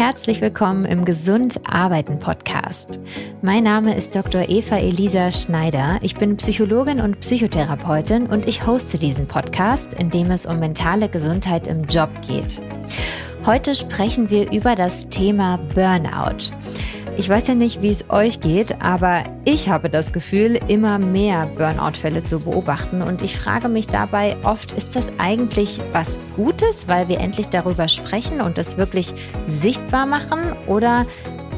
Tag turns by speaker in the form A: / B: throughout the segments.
A: Herzlich willkommen im Gesund Arbeiten Podcast. Mein Name ist Dr. Eva Elisa Schneider. Ich bin Psychologin und Psychotherapeutin und ich hoste diesen Podcast, in dem es um mentale Gesundheit im Job geht. Heute sprechen wir über das Thema Burnout. Ich weiß ja nicht, wie es euch geht, aber ich habe das Gefühl, immer mehr Burnout-Fälle zu beobachten und ich frage mich dabei oft, ist das eigentlich was Gutes, weil wir endlich darüber sprechen und das wirklich sichtbar machen oder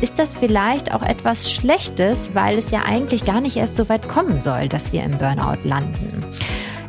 A: ist das vielleicht auch etwas Schlechtes, weil es ja eigentlich gar nicht erst so weit kommen soll, dass wir im Burnout landen?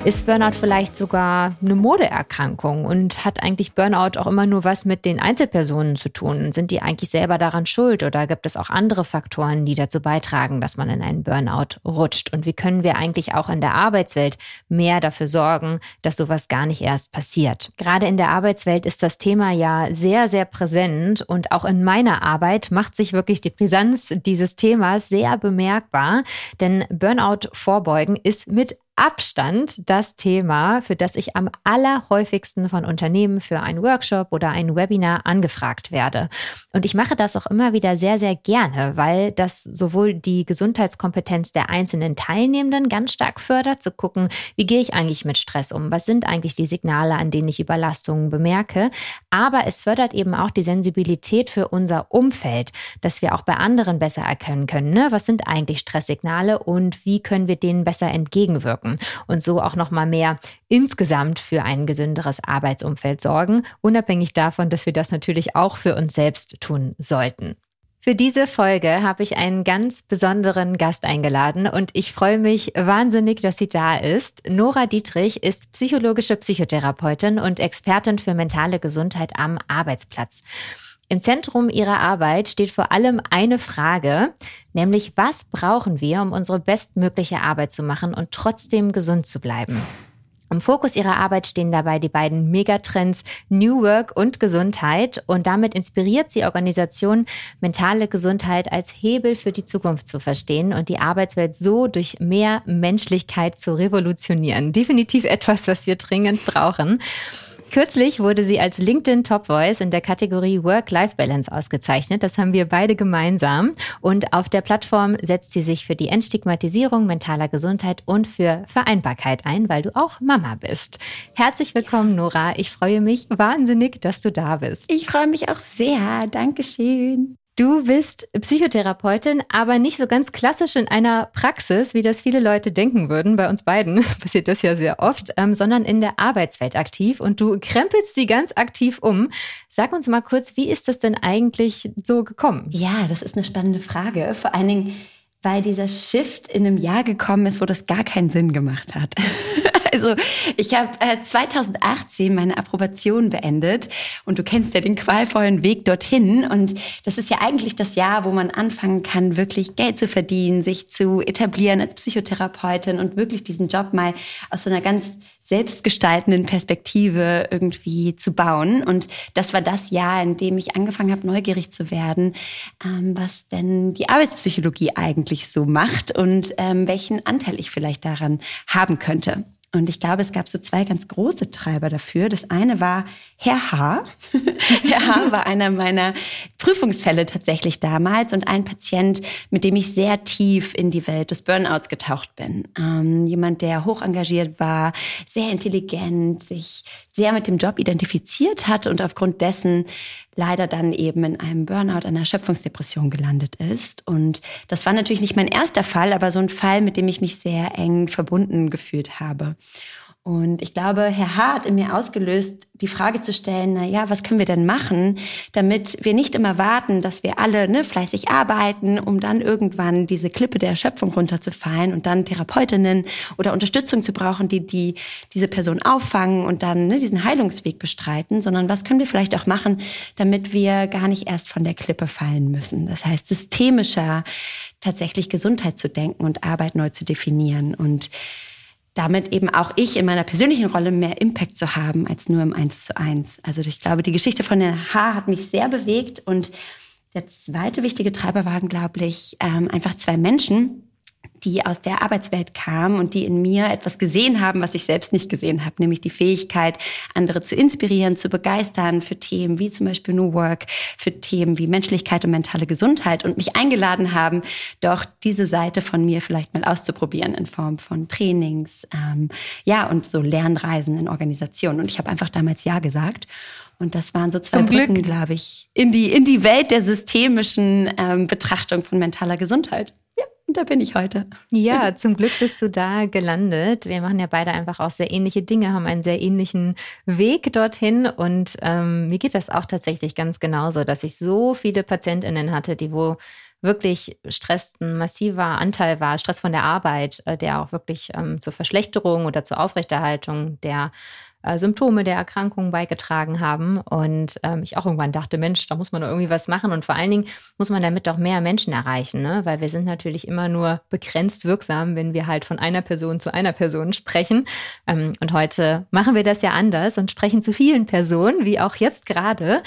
A: Ist Burnout vielleicht sogar eine Modeerkrankung und hat eigentlich Burnout auch immer nur was mit den Einzelpersonen zu tun? Sind die eigentlich selber daran schuld oder gibt es auch andere Faktoren, die dazu beitragen, dass man in einen Burnout rutscht? Und wie können wir eigentlich auch in der Arbeitswelt mehr dafür sorgen, dass sowas gar nicht erst passiert? Gerade in der Arbeitswelt ist das Thema ja sehr, sehr präsent und auch in meiner Arbeit macht sich wirklich die Brisanz dieses Themas sehr bemerkbar, denn Burnout vorbeugen ist mit Abstand das Thema, für das ich am allerhäufigsten von Unternehmen für einen Workshop oder ein Webinar angefragt werde. Und ich mache das auch immer wieder sehr, sehr gerne, weil das sowohl die Gesundheitskompetenz der einzelnen Teilnehmenden ganz stark fördert, zu gucken, wie gehe ich eigentlich mit Stress um? Was sind eigentlich die Signale, an denen ich Überlastungen bemerke? Aber es fördert eben auch die Sensibilität für unser Umfeld, dass wir auch bei anderen besser erkennen können. Ne? Was sind eigentlich Stresssignale und wie können wir denen besser entgegenwirken? Wirken und so auch noch mal mehr insgesamt für ein gesünderes Arbeitsumfeld sorgen, unabhängig davon, dass wir das natürlich auch für uns selbst tun sollten. Für diese Folge habe ich einen ganz besonderen Gast eingeladen und ich freue mich wahnsinnig, dass sie da ist. Nora Dietrich ist psychologische Psychotherapeutin und Expertin für mentale Gesundheit am Arbeitsplatz. Im Zentrum ihrer Arbeit steht vor allem eine Frage, nämlich was brauchen wir, um unsere bestmögliche Arbeit zu machen und trotzdem gesund zu bleiben? Im Fokus ihrer Arbeit stehen dabei die beiden Megatrends New Work und Gesundheit und damit inspiriert sie Organisationen, mentale Gesundheit als Hebel für die Zukunft zu verstehen und die Arbeitswelt so durch mehr Menschlichkeit zu revolutionieren. Definitiv etwas, was wir dringend brauchen. Kürzlich wurde sie als LinkedIn Top Voice in der Kategorie Work-Life-Balance ausgezeichnet. Das haben wir beide gemeinsam. Und auf der Plattform setzt sie sich für die Entstigmatisierung mentaler Gesundheit und für Vereinbarkeit ein, weil du auch Mama bist. Herzlich willkommen, Nora. Ich freue mich wahnsinnig, dass du da bist.
B: Ich freue mich auch sehr. Dankeschön.
A: Du bist Psychotherapeutin, aber nicht so ganz klassisch in einer Praxis, wie das viele Leute denken würden. Bei uns beiden passiert das ja sehr oft, ähm, sondern in der Arbeitswelt aktiv und du krempelst sie ganz aktiv um. Sag uns mal kurz, wie ist das denn eigentlich so gekommen?
B: Ja, das ist eine spannende Frage. Vor allen Dingen, weil dieser Shift in einem Jahr gekommen ist, wo das gar keinen Sinn gemacht hat. Also ich habe äh, 2018 meine Approbation beendet und du kennst ja den qualvollen Weg dorthin. Und das ist ja eigentlich das Jahr, wo man anfangen kann, wirklich Geld zu verdienen, sich zu etablieren als Psychotherapeutin und wirklich diesen Job mal aus so einer ganz selbstgestaltenden Perspektive irgendwie zu bauen. Und das war das Jahr, in dem ich angefangen habe, neugierig zu werden, ähm, was denn die Arbeitspsychologie eigentlich so macht und ähm, welchen Anteil ich vielleicht daran haben könnte. Und ich glaube, es gab so zwei ganz große Treiber dafür. Das eine war Herr H. Herr H. war einer meiner Prüfungsfälle tatsächlich damals und ein Patient, mit dem ich sehr tief in die Welt des Burnouts getaucht bin. Ähm, jemand, der hoch engagiert war, sehr intelligent, sich sehr mit dem Job identifiziert hat und aufgrund dessen leider dann eben in einem Burnout, einer Schöpfungsdepression gelandet ist. Und das war natürlich nicht mein erster Fall, aber so ein Fall, mit dem ich mich sehr eng verbunden gefühlt habe. Und ich glaube, Herr H. hat in mir ausgelöst, die Frage zu stellen, na ja, was können wir denn machen, damit wir nicht immer warten, dass wir alle ne, fleißig arbeiten, um dann irgendwann diese Klippe der Erschöpfung runterzufallen und dann Therapeutinnen oder Unterstützung zu brauchen, die, die diese Person auffangen und dann ne, diesen Heilungsweg bestreiten, sondern was können wir vielleicht auch machen, damit wir gar nicht erst von der Klippe fallen müssen. Das heißt, systemischer tatsächlich Gesundheit zu denken und Arbeit neu zu definieren und damit eben auch ich in meiner persönlichen Rolle mehr Impact zu haben als nur im Eins zu eins. Also ich glaube, die Geschichte von der H hat mich sehr bewegt und der zweite wichtige Treiber waren, glaube ich, ähm, einfach zwei Menschen, die aus der Arbeitswelt kamen und die in mir etwas gesehen haben, was ich selbst nicht gesehen habe, nämlich die Fähigkeit, andere zu inspirieren, zu begeistern für Themen wie zum Beispiel New Work, für Themen wie Menschlichkeit und mentale Gesundheit und mich eingeladen haben, doch diese Seite von mir vielleicht mal auszuprobieren in Form von Trainings, ähm, ja, und so Lernreisen in Organisationen. Und ich habe einfach damals Ja gesagt. Und das waren so zwei Zum Brücken, glaube ich, in die, in die Welt der systemischen ähm, Betrachtung von mentaler Gesundheit. Ja, und da bin ich heute.
A: Ja, zum Glück bist du da gelandet. Wir machen ja beide einfach auch sehr ähnliche Dinge, haben einen sehr ähnlichen Weg dorthin. Und ähm, mir geht das auch tatsächlich ganz genauso, dass ich so viele PatientInnen hatte, die wo wirklich Stress ein massiver Anteil war, Stress von der Arbeit, äh, der auch wirklich ähm, zur Verschlechterung oder zur Aufrechterhaltung der äh, Symptome der Erkrankung beigetragen haben. Und ähm, ich auch irgendwann dachte, Mensch, da muss man doch irgendwie was machen. Und vor allen Dingen muss man damit doch mehr Menschen erreichen, ne? weil wir sind natürlich immer nur begrenzt wirksam, wenn wir halt von einer Person zu einer Person sprechen. Ähm, und heute machen wir das ja anders und sprechen zu vielen Personen, wie auch jetzt gerade.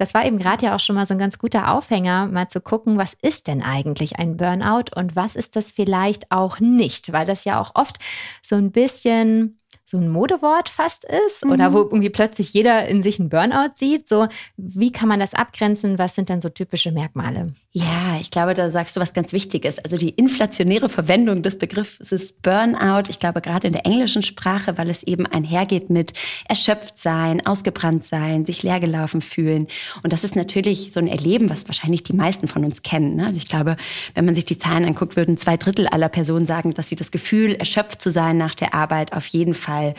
A: Das war eben gerade ja auch schon mal so ein ganz guter Aufhänger, mal zu gucken, was ist denn eigentlich ein Burnout und was ist das vielleicht auch nicht, weil das ja auch oft so ein bisschen so ein Modewort fast ist mhm. oder wo irgendwie plötzlich jeder in sich einen Burnout sieht. So, wie kann man das abgrenzen? Was sind dann so typische Merkmale?
B: Ja, ich glaube, da sagst du was ganz Wichtiges. Also die inflationäre Verwendung des Begriffs ist Burnout. Ich glaube, gerade in der englischen Sprache, weil es eben einhergeht mit erschöpft sein, ausgebrannt sein, sich leergelaufen fühlen. Und das ist natürlich so ein Erleben, was wahrscheinlich die meisten von uns kennen. Ne? Also ich glaube, wenn man sich die Zahlen anguckt, würden zwei Drittel aller Personen sagen, dass sie das Gefühl, erschöpft zu sein nach der Arbeit auf jeden Fall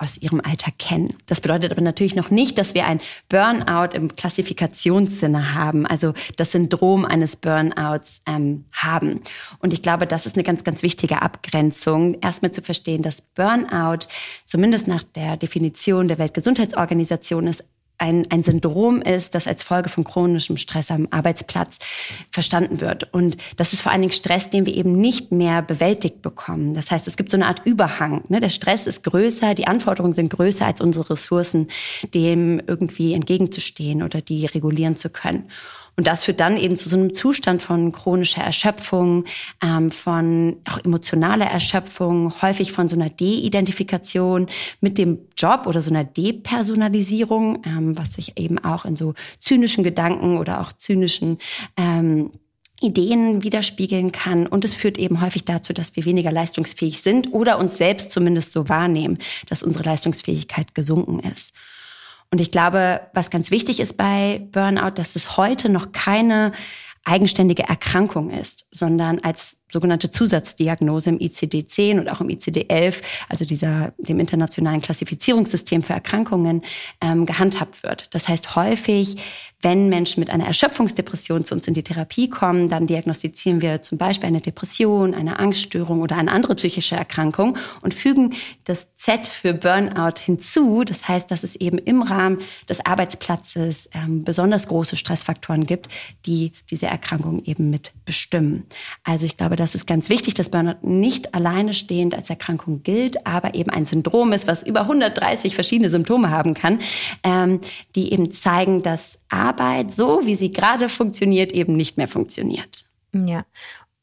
B: aus ihrem Alltag kennen. Das bedeutet aber natürlich noch nicht, dass wir ein Burnout im Klassifikationssinne haben, also das Syndrom eines Burnouts ähm, haben. Und ich glaube, das ist eine ganz, ganz wichtige Abgrenzung, erstmal zu verstehen, dass Burnout zumindest nach der Definition der Weltgesundheitsorganisation ist ein, ein Syndrom ist, das als Folge von chronischem Stress am Arbeitsplatz verstanden wird. Und das ist vor allen Dingen Stress, den wir eben nicht mehr bewältigt bekommen. Das heißt, es gibt so eine Art Überhang. Ne? Der Stress ist größer, die Anforderungen sind größer als unsere Ressourcen, dem irgendwie entgegenzustehen oder die regulieren zu können. Und das führt dann eben zu so einem Zustand von chronischer Erschöpfung, ähm, von auch emotionaler Erschöpfung, häufig von so einer De-Identifikation mit dem Job oder so einer Depersonalisierung, ähm, was sich eben auch in so zynischen Gedanken oder auch zynischen ähm, Ideen widerspiegeln kann. Und es führt eben häufig dazu, dass wir weniger leistungsfähig sind oder uns selbst zumindest so wahrnehmen, dass unsere Leistungsfähigkeit gesunken ist. Und ich glaube, was ganz wichtig ist bei Burnout, dass es heute noch keine eigenständige Erkrankung ist, sondern als sogenannte Zusatzdiagnose im ICD-10 und auch im ICD-11, also dieser, dem internationalen Klassifizierungssystem für Erkrankungen, ähm, gehandhabt wird. Das heißt, häufig wenn Menschen mit einer Erschöpfungsdepression zu uns in die Therapie kommen, dann diagnostizieren wir zum Beispiel eine Depression, eine Angststörung oder eine andere psychische Erkrankung und fügen das Z für Burnout hinzu. Das heißt, dass es eben im Rahmen des Arbeitsplatzes ähm, besonders große Stressfaktoren gibt, die diese Erkrankung eben mit bestimmen. Also ich glaube, das ist ganz wichtig, dass Burnout nicht alleine stehend als Erkrankung gilt, aber eben ein Syndrom ist, was über 130 verschiedene Symptome haben kann, ähm, die eben zeigen, dass Arbeit, so wie sie gerade funktioniert, eben nicht mehr funktioniert.
A: Ja.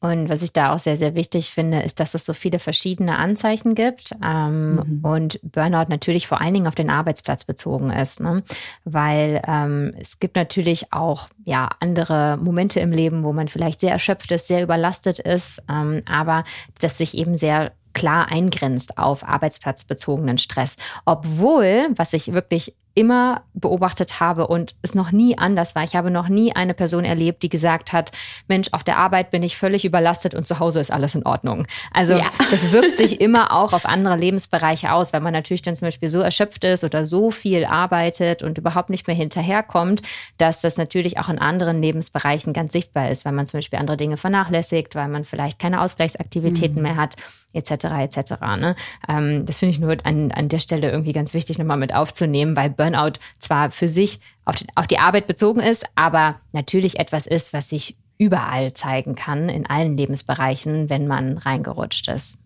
A: Und was ich da auch sehr, sehr wichtig finde, ist, dass es so viele verschiedene Anzeichen gibt ähm, mhm. und Burnout natürlich vor allen Dingen auf den Arbeitsplatz bezogen ist, ne? weil ähm, es gibt natürlich auch ja andere Momente im Leben, wo man vielleicht sehr erschöpft ist, sehr überlastet ist, ähm, aber das sich eben sehr klar eingrenzt auf arbeitsplatzbezogenen Stress, obwohl, was ich wirklich immer beobachtet habe und es noch nie anders war. Ich habe noch nie eine Person erlebt, die gesagt hat, Mensch, auf der Arbeit bin ich völlig überlastet und zu Hause ist alles in Ordnung. Also ja. das wirkt sich immer auch auf andere Lebensbereiche aus, weil man natürlich dann zum Beispiel so erschöpft ist oder so viel arbeitet und überhaupt nicht mehr hinterherkommt, dass das natürlich auch in anderen Lebensbereichen ganz sichtbar ist, weil man zum Beispiel andere Dinge vernachlässigt, weil man vielleicht keine Ausgleichsaktivitäten mhm. mehr hat etc. etc. Ne? Ähm, das finde ich nur an, an der Stelle irgendwie ganz wichtig nochmal mit aufzunehmen, weil Burnout zwar für sich auf die, auf die Arbeit bezogen ist, aber natürlich etwas ist, was sich überall zeigen kann, in allen Lebensbereichen, wenn man reingerutscht ist.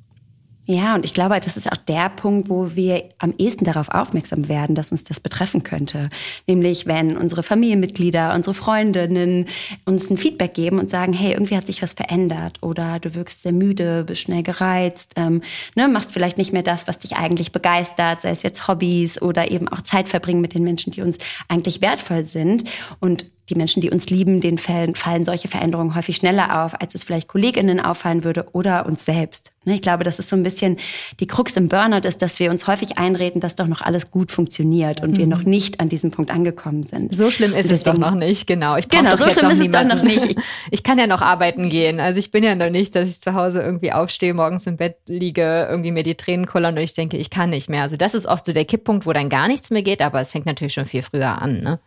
B: Ja, und ich glaube, das ist auch der Punkt, wo wir am ehesten darauf aufmerksam werden, dass uns das betreffen könnte. Nämlich, wenn unsere Familienmitglieder, unsere Freundinnen uns ein Feedback geben und sagen, hey, irgendwie hat sich was verändert oder du wirkst sehr müde, bist schnell gereizt, ähm, ne, machst vielleicht nicht mehr das, was dich eigentlich begeistert, sei es jetzt Hobbys oder eben auch Zeit verbringen mit den Menschen, die uns eigentlich wertvoll sind. Und die Menschen, die uns lieben, denen fallen, fallen solche Veränderungen häufig schneller auf, als es vielleicht KollegInnen auffallen würde oder uns selbst. Ne, ich glaube, das ist so ein bisschen die Krux im Burnout ist, dass wir uns häufig einreden, dass doch noch alles gut funktioniert und mhm. wir noch nicht an diesem Punkt angekommen sind.
A: So schlimm ist deswegen, es doch noch nicht, genau.
B: Ich genau, so schlimm ist es doch noch nicht.
A: Ich, ich, kann ja noch arbeiten gehen. Also ich bin ja noch nicht, dass ich zu Hause irgendwie aufstehe, morgens im Bett liege, irgendwie mir die Tränen kullern und ich denke, ich kann nicht mehr. Also das ist oft so der Kipppunkt, wo dann gar nichts mehr geht, aber es fängt natürlich schon viel früher an. Ne?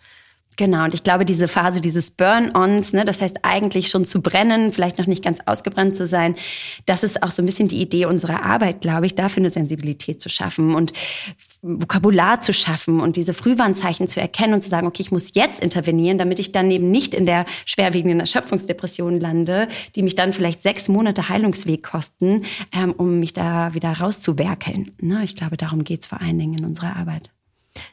B: Genau, und ich glaube, diese Phase dieses Burn-ons, ne, das heißt eigentlich schon zu brennen, vielleicht noch nicht ganz ausgebrannt zu sein, das ist auch so ein bisschen die Idee unserer Arbeit, glaube ich, dafür eine Sensibilität zu schaffen und Vokabular zu schaffen und diese Frühwarnzeichen zu erkennen und zu sagen, okay, ich muss jetzt intervenieren, damit ich dann eben nicht in der schwerwiegenden Erschöpfungsdepression lande, die mich dann vielleicht sechs Monate Heilungsweg kosten, ähm, um mich da wieder rauszuwerkeln. Ne, ich glaube, darum geht's vor allen Dingen in unserer Arbeit.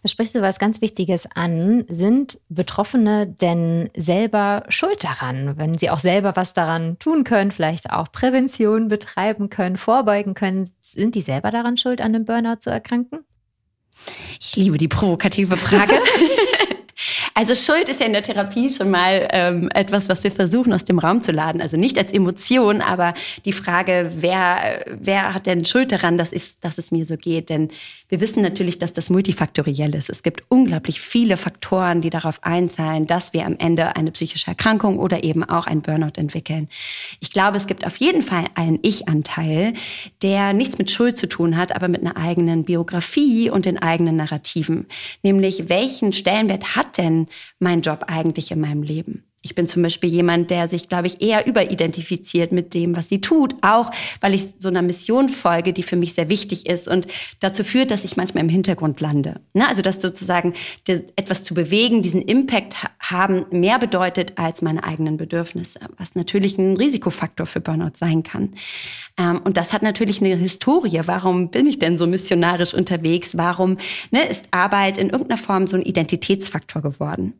A: Da sprichst du was ganz Wichtiges an. Sind Betroffene denn selber schuld daran, wenn sie auch selber was daran tun können, vielleicht auch Prävention betreiben können, vorbeugen können? Sind die selber daran schuld, an einem Burnout zu erkranken?
B: Ich liebe die provokative Frage. Also Schuld ist ja in der Therapie schon mal ähm, etwas, was wir versuchen aus dem Raum zu laden. Also nicht als Emotion, aber die Frage, wer, wer hat denn Schuld daran, dass, ich, dass es mir so geht? Denn wir wissen natürlich, dass das multifaktoriell ist. Es gibt unglaublich viele Faktoren, die darauf einzahlen, dass wir am Ende eine psychische Erkrankung oder eben auch ein Burnout entwickeln. Ich glaube, es gibt auf jeden Fall einen Ich-Anteil, der nichts mit Schuld zu tun hat, aber mit einer eigenen Biografie und den eigenen Narrativen. Nämlich, welchen Stellenwert hat denn mein Job eigentlich in meinem Leben? Ich bin zum Beispiel jemand, der sich, glaube ich, eher überidentifiziert mit dem, was sie tut, auch weil ich so einer Mission folge, die für mich sehr wichtig ist und dazu führt, dass ich manchmal im Hintergrund lande. Ne? Also dass sozusagen etwas zu bewegen, diesen Impact haben, mehr bedeutet als meine eigenen Bedürfnisse, was natürlich ein Risikofaktor für Burnout sein kann. Ähm, und das hat natürlich eine Historie. Warum bin ich denn so missionarisch unterwegs? Warum ne, ist Arbeit in irgendeiner Form so ein Identitätsfaktor geworden?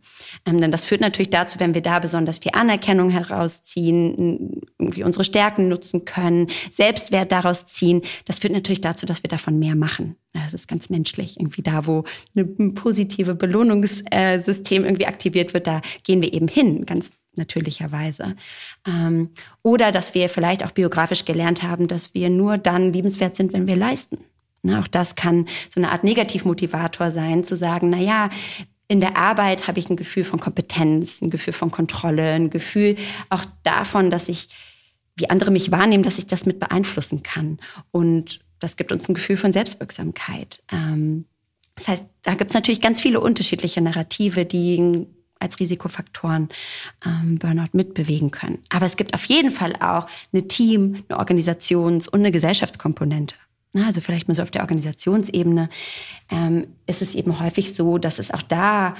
B: Ähm, denn das führt natürlich dazu, wenn wir da da besonders viel Anerkennung herausziehen, irgendwie unsere Stärken nutzen können, Selbstwert daraus ziehen. Das führt natürlich dazu, dass wir davon mehr machen. Das ist ganz menschlich. Irgendwie da, wo ein positive Belohnungssystem irgendwie aktiviert wird, da gehen wir eben hin, ganz natürlicherweise. Ähm, oder dass wir vielleicht auch biografisch gelernt haben, dass wir nur dann liebenswert sind, wenn wir leisten. auch das kann so eine Art Negativmotivator sein, zu sagen, na ja, in der Arbeit habe ich ein Gefühl von Kompetenz, ein Gefühl von Kontrolle, ein Gefühl auch davon, dass ich, wie andere mich wahrnehmen, dass ich das mit beeinflussen kann. Und das gibt uns ein Gefühl von Selbstwirksamkeit. Ähm, das heißt, da gibt es natürlich ganz viele unterschiedliche Narrative, die als Risikofaktoren ähm, Burnout mitbewegen können. Aber es gibt auf jeden Fall auch eine Team, eine Organisations- und eine Gesellschaftskomponente. Also vielleicht mal so auf der Organisationsebene ähm, ist es eben häufig so, dass es auch da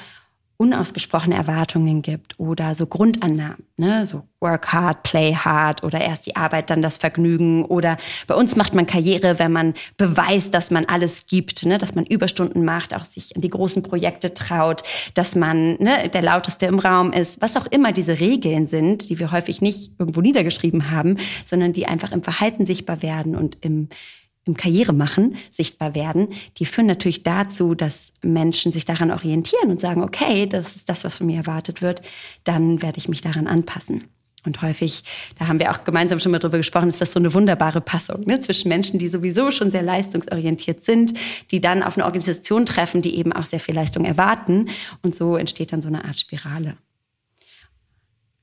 B: unausgesprochene Erwartungen gibt oder so Grundannahmen, ne? so work hard, play hard oder erst die Arbeit, dann das Vergnügen oder bei uns macht man Karriere, wenn man beweist, dass man alles gibt, ne? dass man Überstunden macht, auch sich an die großen Projekte traut, dass man ne, der lauteste im Raum ist, was auch immer diese Regeln sind, die wir häufig nicht irgendwo niedergeschrieben haben, sondern die einfach im Verhalten sichtbar werden und im im Karrieremachen sichtbar werden, die führen natürlich dazu, dass Menschen sich daran orientieren und sagen, okay, das ist das, was von mir erwartet wird, dann werde ich mich daran anpassen. Und häufig, da haben wir auch gemeinsam schon mal drüber gesprochen, ist das so eine wunderbare Passung ne, zwischen Menschen, die sowieso schon sehr leistungsorientiert sind, die dann auf eine Organisation treffen, die eben auch sehr viel Leistung erwarten. Und so entsteht dann so eine Art Spirale.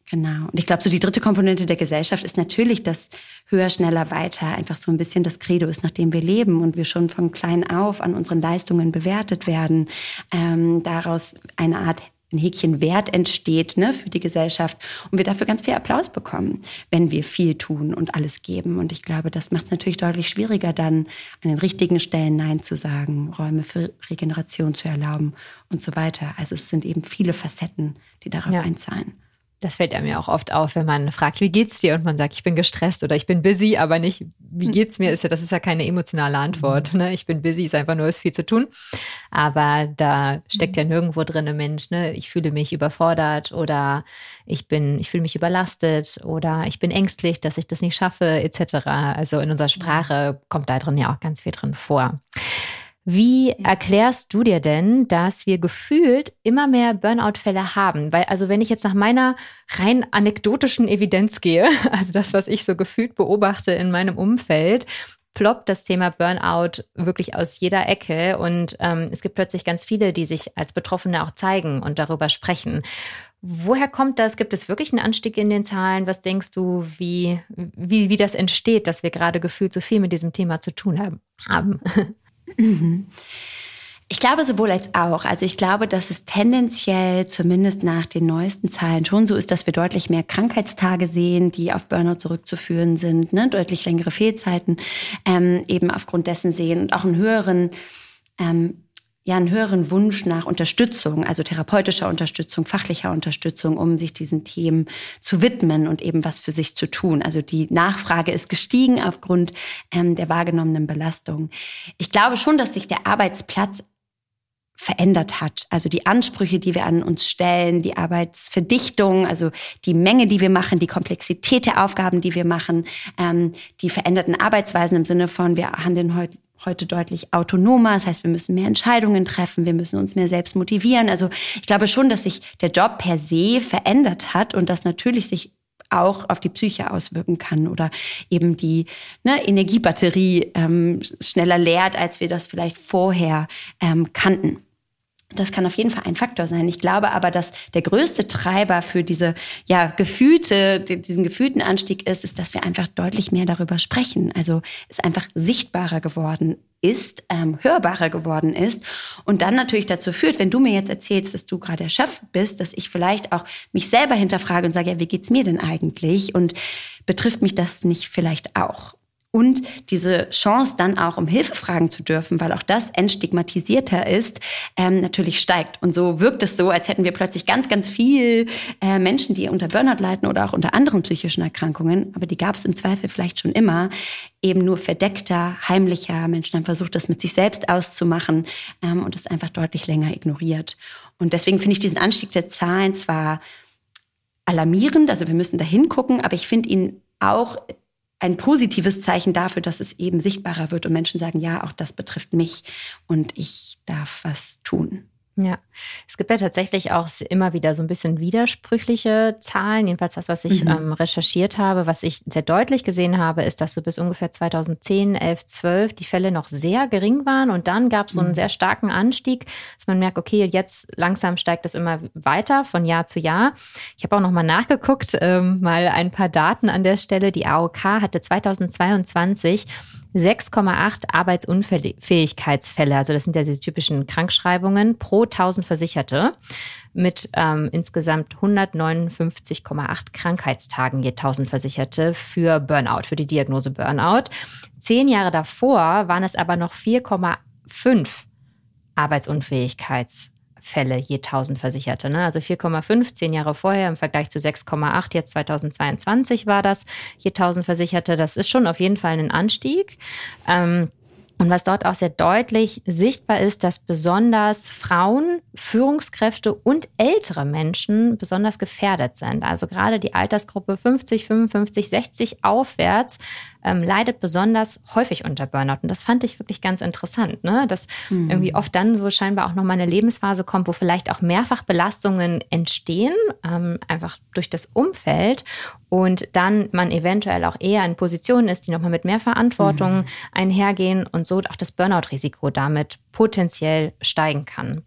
B: Genau. Und ich glaube, so die dritte Komponente der Gesellschaft ist natürlich, dass höher, schneller, weiter einfach so ein bisschen das Credo ist, nach dem wir leben und wir schon von klein auf an unseren Leistungen bewertet werden. Ähm, daraus eine Art ein Häkchen Wert entsteht ne, für die Gesellschaft und wir dafür ganz viel Applaus bekommen, wenn wir viel tun und alles geben. Und ich glaube, das macht es natürlich deutlich schwieriger, dann an den richtigen Stellen Nein zu sagen, Räume für Regeneration zu erlauben und so weiter. Also es sind eben viele Facetten, die darauf ja. einzahlen.
A: Das fällt einem ja auch oft auf, wenn man fragt, wie geht's dir? Und man sagt, ich bin gestresst oder ich bin busy, aber nicht, wie hm. geht's mir? Ist ja, das ist ja keine emotionale Antwort. Mhm. Ne? Ich bin busy, ist einfach nur, ist viel zu tun. Aber da steckt ja nirgendwo drin ein Mensch, ne? Ich fühle mich überfordert oder ich bin, ich fühle mich überlastet oder ich bin ängstlich, dass ich das nicht schaffe, etc. Also in unserer Sprache kommt da drin ja auch ganz viel drin vor. Wie erklärst du dir denn, dass wir gefühlt immer mehr Burnout-Fälle haben? Weil, also wenn ich jetzt nach meiner rein anekdotischen Evidenz gehe, also das, was ich so gefühlt beobachte in meinem Umfeld, ploppt das Thema Burnout wirklich aus jeder Ecke und ähm, es gibt plötzlich ganz viele, die sich als Betroffene auch zeigen und darüber sprechen. Woher kommt das? Gibt es wirklich einen Anstieg in den Zahlen? Was denkst du, wie, wie, wie das entsteht, dass wir gerade gefühlt so viel mit diesem Thema zu tun haben?
B: Mhm. Ich glaube sowohl als auch. Also ich glaube, dass es tendenziell zumindest nach den neuesten Zahlen schon so ist, dass wir deutlich mehr Krankheitstage sehen, die auf Burnout zurückzuführen sind, ne? deutlich längere Fehlzeiten ähm, eben aufgrund dessen sehen und auch einen höheren ähm, ja einen höheren Wunsch nach Unterstützung, also therapeutischer Unterstützung, fachlicher Unterstützung, um sich diesen Themen zu widmen und eben was für sich zu tun. Also die Nachfrage ist gestiegen aufgrund ähm, der wahrgenommenen Belastung. Ich glaube schon, dass sich der Arbeitsplatz verändert hat. Also die Ansprüche, die wir an uns stellen, die Arbeitsverdichtung, also die Menge, die wir machen, die Komplexität der Aufgaben, die wir machen, ähm, die veränderten Arbeitsweisen im Sinne von, wir handeln heute heute deutlich autonomer. Das heißt, wir müssen mehr Entscheidungen treffen, wir müssen uns mehr selbst motivieren. Also ich glaube schon, dass sich der Job per se verändert hat und das natürlich sich auch auf die Psyche auswirken kann oder eben die ne, Energiebatterie ähm, schneller leert, als wir das vielleicht vorher ähm, kannten. Das kann auf jeden Fall ein Faktor sein. Ich glaube aber, dass der größte Treiber für diese ja gefühlte, diesen gefühlten Anstieg ist, ist, dass wir einfach deutlich mehr darüber sprechen. Also es einfach sichtbarer geworden ist, ähm, hörbarer geworden ist und dann natürlich dazu führt, wenn du mir jetzt erzählst, dass du gerade erschöpft bist, dass ich vielleicht auch mich selber hinterfrage und sage, ja, wie geht's mir denn eigentlich und betrifft mich das nicht vielleicht auch? Und diese Chance dann auch um Hilfe fragen zu dürfen, weil auch das entstigmatisierter ist, ähm, natürlich steigt. Und so wirkt es so, als hätten wir plötzlich ganz, ganz viel äh, Menschen, die unter Burnout leiden oder auch unter anderen psychischen Erkrankungen, aber die gab es im Zweifel vielleicht schon immer, eben nur verdeckter, heimlicher. Menschen haben versucht, das mit sich selbst auszumachen ähm, und es einfach deutlich länger ignoriert. Und deswegen finde ich diesen Anstieg der Zahlen zwar alarmierend, also wir müssen da hingucken, aber ich finde ihn auch ein positives Zeichen dafür, dass es eben sichtbarer wird und Menschen sagen, ja, auch das betrifft mich und ich darf was tun.
A: Ja, es gibt ja tatsächlich auch immer wieder so ein bisschen widersprüchliche Zahlen. Jedenfalls das, was ich mhm. ähm, recherchiert habe, was ich sehr deutlich gesehen habe, ist, dass so bis ungefähr 2010, 11, 12 die Fälle noch sehr gering waren und dann gab es so einen mhm. sehr starken Anstieg, dass man merkt, okay, jetzt langsam steigt es immer weiter von Jahr zu Jahr. Ich habe auch noch mal nachgeguckt, ähm, mal ein paar Daten an der Stelle. Die AOK hatte 2022 6,8 Arbeitsunfähigkeitsfälle, also das sind ja die typischen Krankschreibungen, pro 1000 Versicherte mit ähm, insgesamt 159,8 Krankheitstagen je 1000 Versicherte für Burnout, für die Diagnose Burnout. Zehn Jahre davor waren es aber noch 4,5 Arbeitsunfähigkeits Fälle je 1000 Versicherte. Ne? Also 4,5 zehn Jahre vorher im Vergleich zu 6,8 jetzt 2022 war das je 1000 Versicherte. Das ist schon auf jeden Fall ein Anstieg. Ähm, und was dort auch sehr deutlich sichtbar ist, dass besonders Frauen, Führungskräfte und ältere Menschen besonders gefährdet sind. Also gerade die Altersgruppe 50, 55, 60 aufwärts ähm, leidet besonders häufig unter Burnout. Und das fand ich wirklich ganz interessant, ne? dass mhm. irgendwie oft dann so scheinbar auch nochmal eine Lebensphase kommt, wo vielleicht auch mehrfach Belastungen entstehen, ähm, einfach durch das Umfeld und dann man eventuell auch eher in Positionen ist, die nochmal mit mehr Verantwortung mhm. einhergehen und so auch das Burnout-Risiko damit potenziell steigen kann.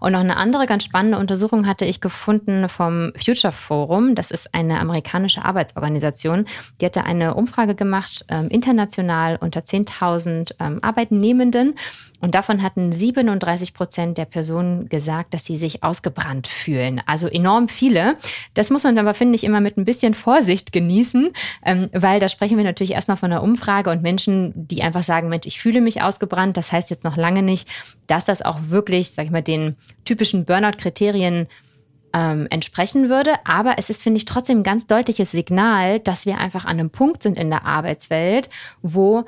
A: Und noch eine andere ganz spannende Untersuchung hatte ich gefunden vom Future Forum. Das ist eine amerikanische Arbeitsorganisation. Die hatte eine Umfrage gemacht, ähm, international unter 10.000 ähm, Arbeitnehmenden. Und davon hatten 37 Prozent der Personen gesagt, dass sie sich ausgebrannt fühlen. Also enorm viele. Das muss man aber, finde ich, immer mit ein bisschen Vorsicht genießen, ähm, weil da sprechen wir natürlich erstmal von einer Umfrage und Menschen, die einfach sagen, Mensch, ich fühle mich ausgebrannt. Das heißt jetzt noch lange nicht, dass das auch wirklich, sag ich mal, den typischen Burnout-Kriterien ähm, entsprechen würde. Aber es ist, finde ich, trotzdem ein ganz deutliches Signal, dass wir einfach an einem Punkt sind in der Arbeitswelt, wo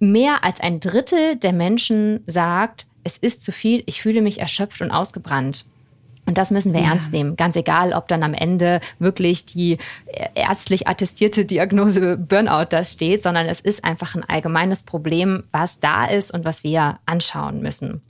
A: mehr als ein Drittel der Menschen sagt, es ist zu viel, ich fühle mich erschöpft und ausgebrannt. Und das müssen wir ja. ernst nehmen. Ganz egal, ob dann am Ende wirklich die ärztlich attestierte Diagnose Burnout da steht, sondern es ist einfach ein allgemeines Problem, was da ist und was wir anschauen müssen.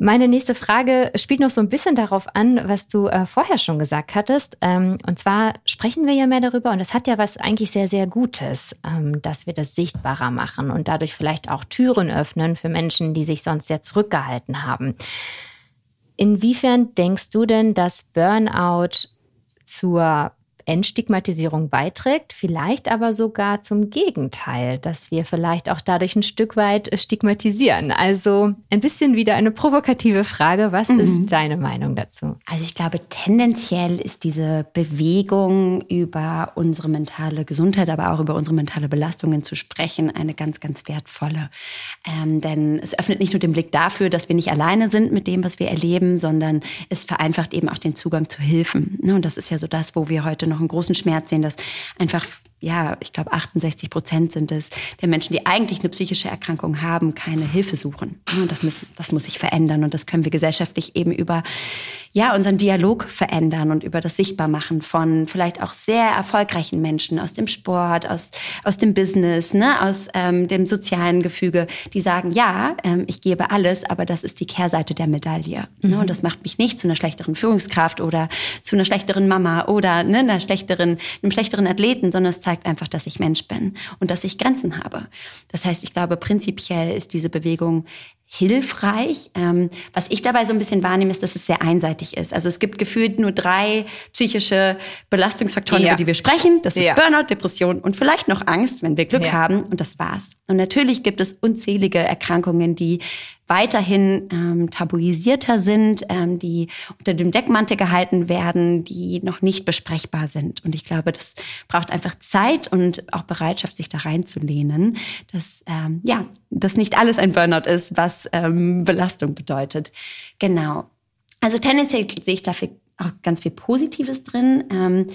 A: Meine nächste Frage spielt noch so ein bisschen darauf an, was du äh, vorher schon gesagt hattest. Ähm, und zwar sprechen wir ja mehr darüber und das hat ja was eigentlich sehr, sehr Gutes, ähm, dass wir das sichtbarer machen und dadurch vielleicht auch Türen öffnen für Menschen, die sich sonst sehr zurückgehalten haben. Inwiefern denkst du denn, dass Burnout zur Entstigmatisierung beiträgt, vielleicht aber sogar zum Gegenteil, dass wir vielleicht auch dadurch ein Stück weit stigmatisieren. Also ein bisschen wieder eine provokative Frage. Was mhm. ist deine Meinung dazu?
B: Also ich glaube, tendenziell ist diese Bewegung über unsere mentale Gesundheit, aber auch über unsere mentale Belastungen zu sprechen, eine ganz, ganz wertvolle. Ähm, denn es öffnet nicht nur den Blick dafür, dass wir nicht alleine sind mit dem, was wir erleben, sondern es vereinfacht eben auch den Zugang zu Hilfen. Ne, und das ist ja so das, wo wir heute noch noch einen großen Schmerz sehen, dass einfach ja, ich glaube 68 Prozent sind es der Menschen, die eigentlich eine psychische Erkrankung haben, keine Hilfe suchen. Und das, müssen, das muss sich verändern und das können wir gesellschaftlich eben über ja unseren Dialog verändern und über das Sichtbarmachen von vielleicht auch sehr erfolgreichen Menschen aus dem Sport, aus aus dem Business, ne, aus ähm, dem sozialen Gefüge, die sagen, ja, ähm, ich gebe alles, aber das ist die Kehrseite der Medaille. Mhm. Ne, und das macht mich nicht zu einer schlechteren Führungskraft oder zu einer schlechteren Mama oder ne, einer schlechteren, einem schlechteren Athleten, sondern es zeigt einfach, dass ich Mensch bin und dass ich Grenzen habe. Das heißt, ich glaube, prinzipiell ist diese Bewegung hilfreich. Ähm, was ich dabei so ein bisschen wahrnehme, ist, dass es sehr einseitig ist. Also es gibt gefühlt nur drei psychische Belastungsfaktoren, ja. über die wir sprechen. Das ist ja. Burnout, Depression und vielleicht noch Angst, wenn wir Glück ja. haben. Und das war's. Und natürlich gibt es unzählige Erkrankungen, die weiterhin ähm, tabuisierter sind, ähm, die unter dem Deckmantel gehalten werden, die noch nicht besprechbar sind. Und ich glaube, das braucht einfach Zeit und auch Bereitschaft, sich da reinzulehnen, dass ähm, ja, dass nicht alles ein Burnout ist, was ähm, Belastung bedeutet. Genau. Also tendenziell sehe ich dafür auch ganz viel Positives drin. Ähm,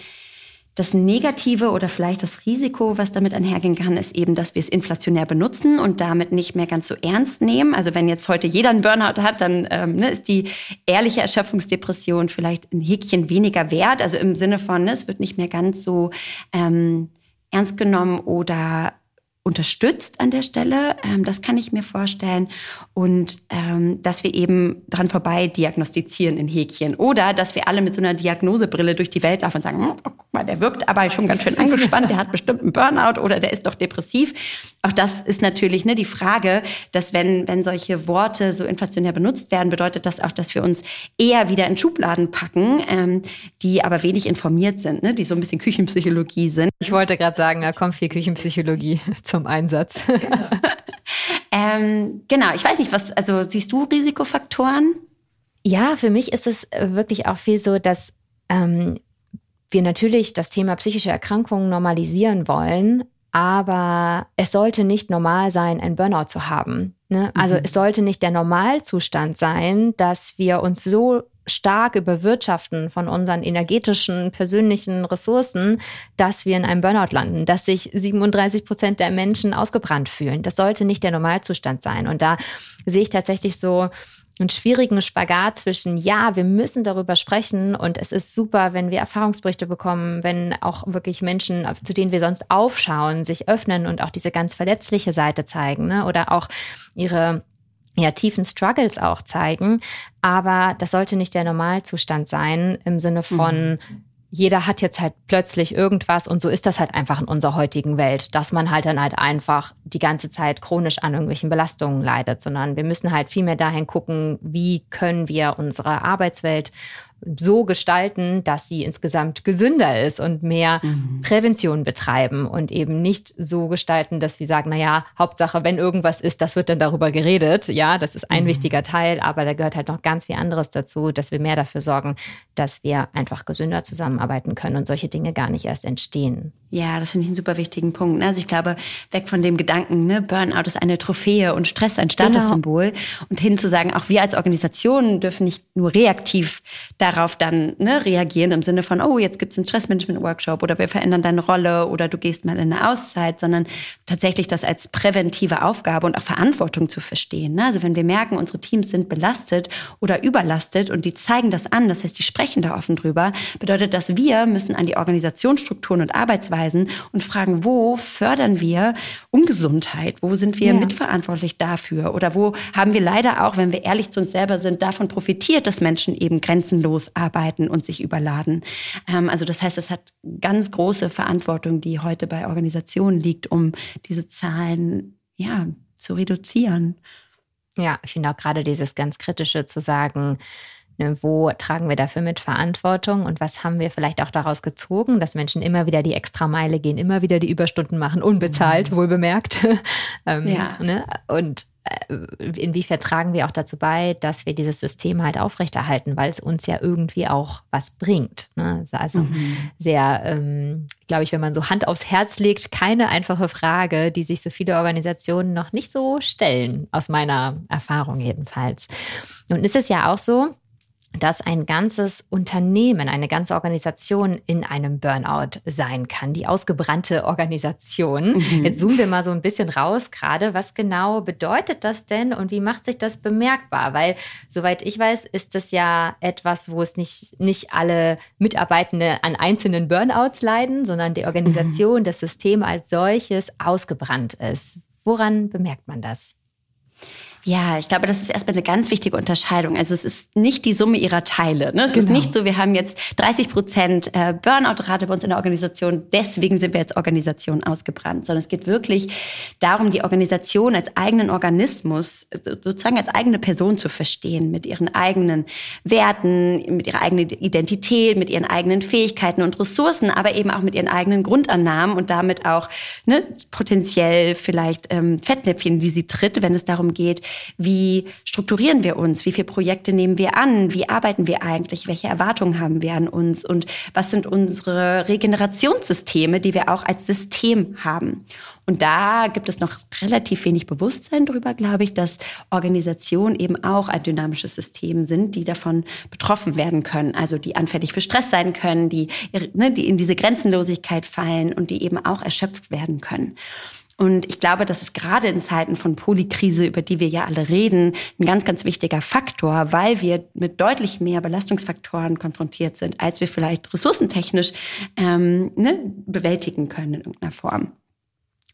B: das Negative oder vielleicht das Risiko, was damit einhergehen kann, ist eben, dass wir es inflationär benutzen und damit nicht mehr ganz so ernst nehmen. Also wenn jetzt heute jeder einen Burnout hat, dann ähm, ne, ist die ehrliche Erschöpfungsdepression vielleicht ein Häkchen weniger wert. Also im Sinne von, ne, es wird nicht mehr ganz so ähm, ernst genommen oder unterstützt an der Stelle. Ähm, das kann ich mir vorstellen. Und ähm, dass wir eben dran vorbei diagnostizieren in Häkchen. Oder dass wir alle mit so einer Diagnosebrille durch die Welt laufen und sagen, hm, oh, guck mal, der wirkt aber schon ganz schön angespannt, der hat bestimmt einen Burnout oder der ist doch depressiv. Auch das ist natürlich ne, die Frage, dass wenn, wenn solche Worte so inflationär benutzt werden, bedeutet das auch, dass wir uns eher wieder in Schubladen packen, ähm, die aber wenig informiert sind, ne, die so ein bisschen Küchenpsychologie sind.
A: Ich wollte gerade sagen, da kommt viel Küchenpsychologie zum Einsatz.
B: Genau. ähm, genau, ich weiß nicht, was, also siehst du Risikofaktoren?
A: Ja, für mich ist es wirklich auch viel so, dass ähm, wir natürlich das Thema psychische Erkrankungen normalisieren wollen, aber es sollte nicht normal sein, ein Burnout zu haben. Ne? Also mhm. es sollte nicht der Normalzustand sein, dass wir uns so stark überwirtschaften von unseren energetischen, persönlichen Ressourcen, dass wir in einem Burnout landen, dass sich 37 Prozent der Menschen ausgebrannt fühlen. Das sollte nicht der Normalzustand sein. Und da sehe ich tatsächlich so einen schwierigen Spagat zwischen, ja, wir müssen darüber sprechen und es ist super, wenn wir Erfahrungsberichte bekommen, wenn auch wirklich Menschen, zu denen wir sonst aufschauen, sich öffnen und auch diese ganz verletzliche Seite zeigen ne? oder auch ihre ja, tiefen Struggles auch zeigen. Aber das sollte nicht der Normalzustand sein im Sinne von, mhm. jeder hat jetzt halt plötzlich irgendwas und so ist das halt einfach in unserer heutigen Welt, dass man halt dann halt einfach die ganze Zeit chronisch an irgendwelchen Belastungen leidet, sondern wir müssen halt viel mehr dahin gucken, wie können wir unsere Arbeitswelt so gestalten, dass sie insgesamt gesünder ist und mehr mhm. Prävention betreiben und eben nicht so gestalten, dass wir sagen, na ja, Hauptsache, wenn irgendwas ist, das wird dann darüber geredet. Ja, das ist ein mhm. wichtiger Teil, aber da gehört halt noch ganz viel anderes dazu, dass wir mehr dafür sorgen, dass wir einfach gesünder zusammenarbeiten können und solche Dinge gar nicht erst entstehen.
B: Ja, das finde ich einen super wichtigen Punkt. Also ich glaube, weg von dem Gedanken, ne, Burnout ist eine Trophäe und Stress ein Statussymbol genau. und hin zu sagen, auch wir als Organisation dürfen nicht nur reaktiv da darauf dann ne, reagieren im Sinne von, oh, jetzt gibt es einen Stressmanagement-Workshop oder wir verändern deine Rolle oder du gehst mal in eine Auszeit, sondern tatsächlich das als präventive Aufgabe und auch Verantwortung zu verstehen. Ne? Also wenn wir merken, unsere Teams sind belastet oder überlastet und die zeigen das an, das heißt, die sprechen da offen drüber, bedeutet das, wir müssen an die Organisationsstrukturen und Arbeitsweisen und fragen, wo fördern wir Ungesundheit? Wo sind wir ja. mitverantwortlich dafür? Oder wo haben wir leider auch, wenn wir ehrlich zu uns selber sind, davon profitiert, dass Menschen eben grenzenlos arbeiten und sich überladen? Ähm, also das heißt, es hat ganz große Verantwortung, die heute bei Organisationen liegt, um diese Zahlen ja, zu reduzieren.
A: Ja, ich finde auch gerade dieses ganz Kritische zu sagen, Ne, wo tragen wir dafür mit Verantwortung und was haben wir vielleicht auch daraus gezogen, dass Menschen immer wieder die Extrameile gehen, immer wieder die Überstunden machen, unbezahlt, mhm. wohl bemerkt. ähm, ja. ne? Und inwiefern tragen wir auch dazu bei, dass wir dieses System halt aufrechterhalten, weil es uns ja irgendwie auch was bringt. Ne? Also mhm. sehr, ähm, glaube ich, wenn man so Hand aufs Herz legt, keine einfache Frage, die sich so viele Organisationen noch nicht so stellen, aus meiner Erfahrung jedenfalls. Nun ist es ja auch so, dass ein ganzes Unternehmen, eine ganze Organisation in einem Burnout sein kann, die ausgebrannte Organisation. Mhm. Jetzt zoomen wir mal so ein bisschen raus gerade. Was genau bedeutet das denn und wie macht sich das bemerkbar? Weil, soweit ich weiß, ist das ja etwas, wo es nicht, nicht alle Mitarbeitende an einzelnen Burnouts leiden, sondern die Organisation, mhm. das System als solches ausgebrannt ist. Woran bemerkt man das?
B: Ja, ich glaube, das ist erstmal eine ganz wichtige Unterscheidung. Also es ist nicht die Summe ihrer Teile. Ne? Es genau. ist nicht so, wir haben jetzt 30 Prozent äh, Burnout-Rate bei uns in der Organisation, deswegen sind wir jetzt Organisation ausgebrannt, sondern es geht wirklich darum, die Organisation als eigenen Organismus, sozusagen als eigene Person zu verstehen, mit ihren eigenen Werten, mit ihrer eigenen Identität, mit ihren eigenen Fähigkeiten und Ressourcen, aber eben auch mit ihren eigenen Grundannahmen und damit auch ne, potenziell vielleicht ähm, Fettnäpfchen, die sie tritt, wenn es darum geht, wie strukturieren wir uns? Wie viele Projekte nehmen wir an? Wie arbeiten wir eigentlich? Welche Erwartungen haben wir an uns? Und was sind unsere Regenerationssysteme, die wir auch als System haben? Und da gibt es noch relativ wenig Bewusstsein darüber, glaube ich, dass Organisationen eben auch ein dynamisches System sind, die davon betroffen werden können. Also die anfällig für Stress sein können, die, ne, die in diese Grenzenlosigkeit fallen und die eben auch erschöpft werden können. Und ich glaube, das ist gerade in Zeiten von Polykrise, über die wir ja alle reden, ein ganz, ganz wichtiger Faktor, weil wir mit deutlich mehr Belastungsfaktoren konfrontiert sind, als wir vielleicht ressourcentechnisch ähm, ne, bewältigen können in irgendeiner Form.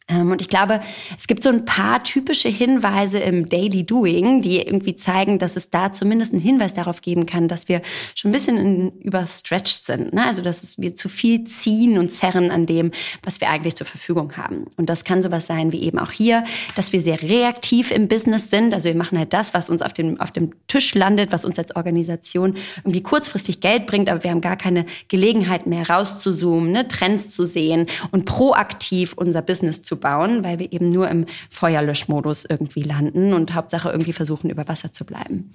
B: Ähm, und ich glaube, es gibt so ein paar typische Hinweise im Daily Doing, die irgendwie zeigen, dass es da zumindest einen Hinweis darauf geben kann, dass wir schon ein bisschen überstretched sind. Ne? Also, dass wir zu viel ziehen und zerren an dem, was wir eigentlich zur Verfügung haben. Und das kann sowas sein wie eben auch hier, dass wir sehr reaktiv im Business sind. Also wir machen halt das, was uns auf dem, auf dem Tisch landet, was uns als Organisation irgendwie kurzfristig Geld bringt, aber wir haben gar keine Gelegenheit mehr rauszuzoomen, ne? Trends zu sehen und proaktiv unser Business zu bauen, weil wir eben nur im Feuerlöschmodus irgendwie landen und Hauptsache irgendwie versuchen, über Wasser zu bleiben.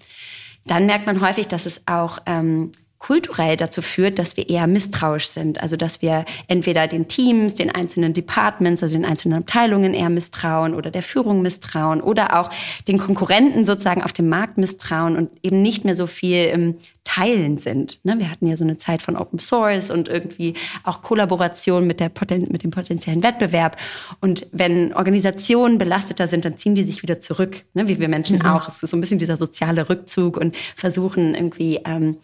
B: Dann merkt man häufig, dass es auch ähm, kulturell dazu führt, dass wir eher misstrauisch sind. Also dass wir entweder den Teams, den einzelnen Departments, also den einzelnen Abteilungen eher misstrauen oder der Führung misstrauen oder auch den Konkurrenten sozusagen auf dem Markt misstrauen und eben nicht mehr so viel im Teilen sind. Ne, wir hatten ja so eine Zeit von Open Source und irgendwie auch Kollaboration mit, der Poten mit dem potenziellen Wettbewerb. Und wenn Organisationen belasteter sind, dann ziehen die sich wieder zurück, ne, wie wir Menschen mhm. auch. Es ist so ein bisschen dieser soziale Rückzug und versuchen irgendwie ähm,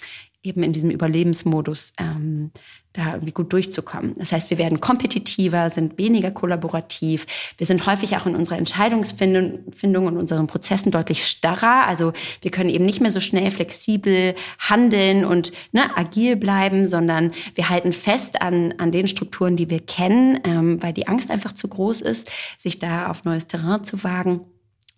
B: eben in diesem Überlebensmodus ähm, da irgendwie gut durchzukommen. Das heißt, wir werden kompetitiver, sind weniger kollaborativ. Wir sind häufig auch in unserer Entscheidungsfindung und unseren Prozessen deutlich starrer. Also wir können eben nicht mehr so schnell flexibel handeln und ne, agil bleiben, sondern wir halten fest an, an den Strukturen, die wir kennen, ähm, weil die Angst einfach zu groß ist, sich da auf neues Terrain zu wagen.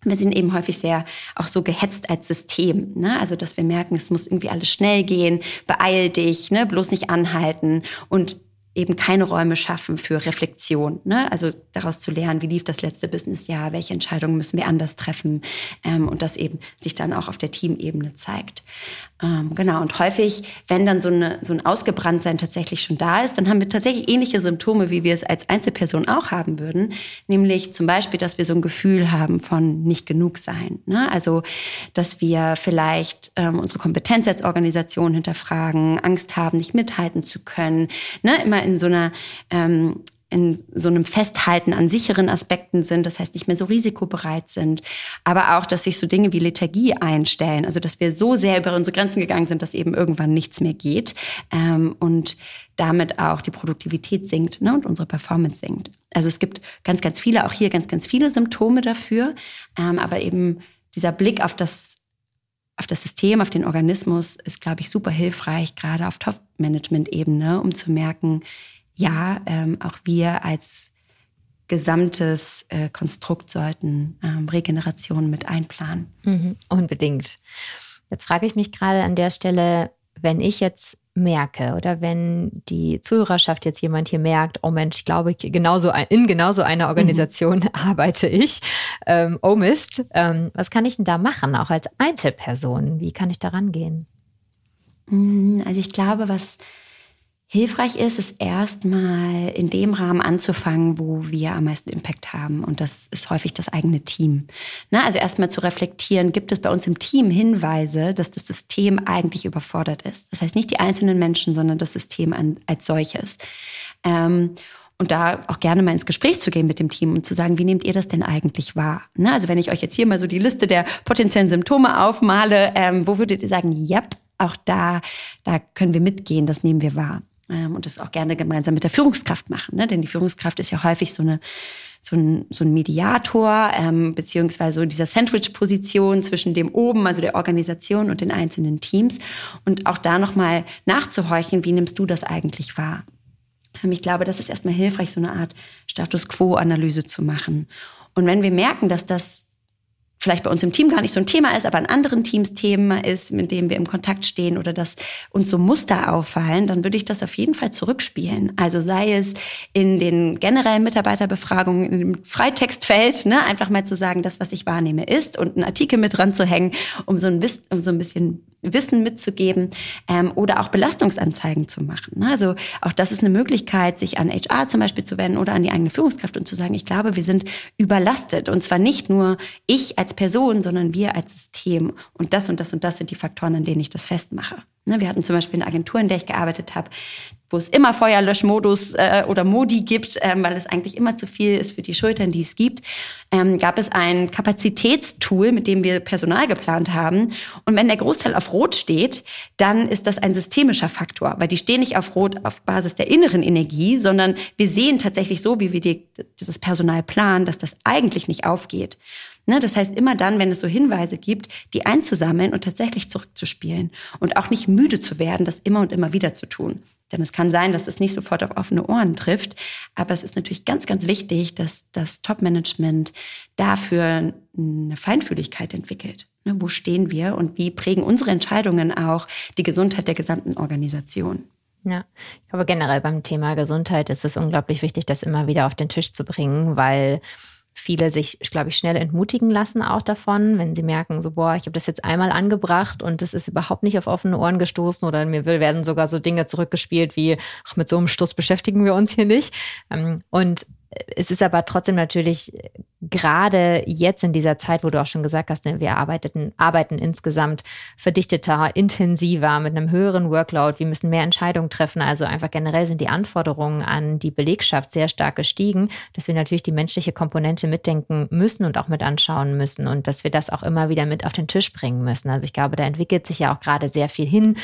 B: Wir sind eben häufig sehr auch so gehetzt als System. Ne? Also, dass wir merken, es muss irgendwie alles schnell gehen, beeil dich, ne? bloß nicht anhalten. Und eben keine Räume schaffen für Reflexion. Ne? Also daraus zu lernen, wie lief das letzte Businessjahr, welche Entscheidungen müssen wir anders treffen ähm, und das eben sich dann auch auf der Teamebene zeigt. Ähm, genau, und häufig, wenn dann so, eine, so ein Ausgebranntsein tatsächlich schon da ist, dann haben wir tatsächlich ähnliche Symptome, wie wir es als Einzelperson auch haben würden. Nämlich zum Beispiel, dass wir so ein Gefühl haben von nicht genug sein. Ne? Also, dass wir vielleicht ähm, unsere Kompetenz als Organisation hinterfragen, Angst haben, nicht mithalten zu können. Ne? Immer in so einer ähm, in so einem Festhalten an sicheren Aspekten sind, das heißt nicht mehr so risikobereit sind, aber auch, dass sich so Dinge wie Lethargie einstellen, also dass wir so sehr über unsere Grenzen gegangen sind, dass eben irgendwann nichts mehr geht ähm, und damit auch die Produktivität sinkt ne, und unsere Performance sinkt. Also es gibt ganz, ganz viele, auch hier ganz, ganz viele Symptome dafür, ähm, aber eben dieser Blick auf das auf das System, auf den Organismus ist, glaube ich, super hilfreich, gerade auf Top-Management-Ebene, um zu merken, ja, ähm, auch wir als gesamtes äh, Konstrukt sollten ähm, Regeneration mit einplanen.
A: Mhm, unbedingt. Jetzt frage ich mich gerade an der Stelle, wenn ich jetzt merke oder wenn die Zuhörerschaft jetzt jemand hier merkt, oh Mensch, ich glaube, genauso in genauso einer Organisation mhm. arbeite ich. Ähm, oh Mist, ähm, was kann ich denn da machen, auch als Einzelperson? Wie kann ich da rangehen?
B: Mhm, also ich glaube, was hilfreich ist, ist erstmal in dem Rahmen anzufangen, wo wir am meisten Impact haben. Und das ist häufig das eigene Team. Na, also erstmal zu reflektieren, gibt es bei uns im Team Hinweise, dass das System eigentlich überfordert ist. Das heißt nicht die einzelnen Menschen, sondern das System an, als solches. Ähm, und da auch gerne mal ins Gespräch zu gehen mit dem Team und zu sagen, wie nehmt ihr das denn eigentlich wahr? Na, also wenn ich euch jetzt hier mal so die Liste der potenziellen Symptome aufmale, ähm, wo würdet ihr sagen, ja, auch da, da können wir mitgehen, das nehmen wir wahr und das auch gerne gemeinsam mit der Führungskraft machen. Ne? Denn die Führungskraft ist ja häufig so eine so ein, so ein Mediator, ähm, beziehungsweise so dieser Sandwich-Position zwischen dem oben, also der Organisation und den einzelnen Teams. Und auch da nochmal nachzuhorchen, wie nimmst du das eigentlich wahr? Ähm, ich glaube, das ist erstmal hilfreich, so eine Art Status Quo-Analyse zu machen. Und wenn wir merken, dass das vielleicht bei uns im Team gar nicht so ein Thema ist, aber in anderen Teams Thema ist, mit dem wir im Kontakt stehen oder dass uns so Muster auffallen, dann würde ich das auf jeden Fall zurückspielen. Also sei es in den generellen Mitarbeiterbefragungen im Freitextfeld, ne, einfach mal zu sagen, das, was ich wahrnehme, ist und einen Artikel mit dran zu hängen, um so ein, um so ein bisschen Wissen mitzugeben ähm, oder auch Belastungsanzeigen zu machen. Ne? Also auch das ist eine Möglichkeit, sich an HR zum Beispiel zu wenden oder an die eigene Führungskraft und zu sagen, ich glaube, wir sind überlastet. Und zwar nicht nur ich als Person, sondern wir als System. Und das und das und das sind die Faktoren, an denen ich das festmache. Ne? Wir hatten zum Beispiel eine Agentur, in der ich gearbeitet habe, wo es immer Feuerlöschmodus äh, oder Modi gibt, ähm, weil es eigentlich immer zu viel ist für die Schultern, die es gibt, ähm, gab es ein Kapazitätstool, mit dem wir Personal geplant haben. Und wenn der Großteil auf Rot steht, dann ist das ein systemischer Faktor, weil die stehen nicht auf Rot auf Basis der inneren Energie, sondern wir sehen tatsächlich so, wie wir die, das Personal planen, dass das eigentlich nicht aufgeht. Ne, das heißt, immer dann, wenn es so Hinweise gibt, die einzusammeln und tatsächlich zurückzuspielen und auch nicht müde zu werden, das immer und immer wieder zu tun. Denn es kann sein, dass es nicht sofort auf offene Ohren trifft, aber es ist natürlich ganz, ganz wichtig, dass das Top-Management dafür eine Feinfühligkeit entwickelt. Ne, wo stehen wir und wie prägen unsere Entscheidungen auch die Gesundheit der gesamten Organisation?
A: Ja, glaube generell beim Thema Gesundheit ist es unglaublich wichtig, das immer wieder auf den Tisch zu bringen, weil viele sich, glaube ich, schnell entmutigen lassen auch davon, wenn sie merken, so, boah, ich habe das jetzt einmal angebracht und es ist überhaupt nicht auf offene Ohren gestoßen oder mir werden sogar so Dinge zurückgespielt wie, ach, mit so einem Stuss beschäftigen wir uns hier nicht. Ähm, und es ist aber trotzdem natürlich äh, gerade jetzt in dieser Zeit, wo du auch schon gesagt hast, ne, wir arbeiteten, arbeiten insgesamt verdichteter, intensiver, mit einem höheren Workload. Wir müssen mehr Entscheidungen treffen. Also einfach generell sind die Anforderungen an die Belegschaft sehr stark gestiegen, dass wir natürlich die menschliche Komponente mitdenken müssen und auch mit anschauen müssen und dass wir das auch immer wieder mit auf den Tisch bringen müssen. Also ich glaube, da entwickelt sich ja auch gerade sehr viel hin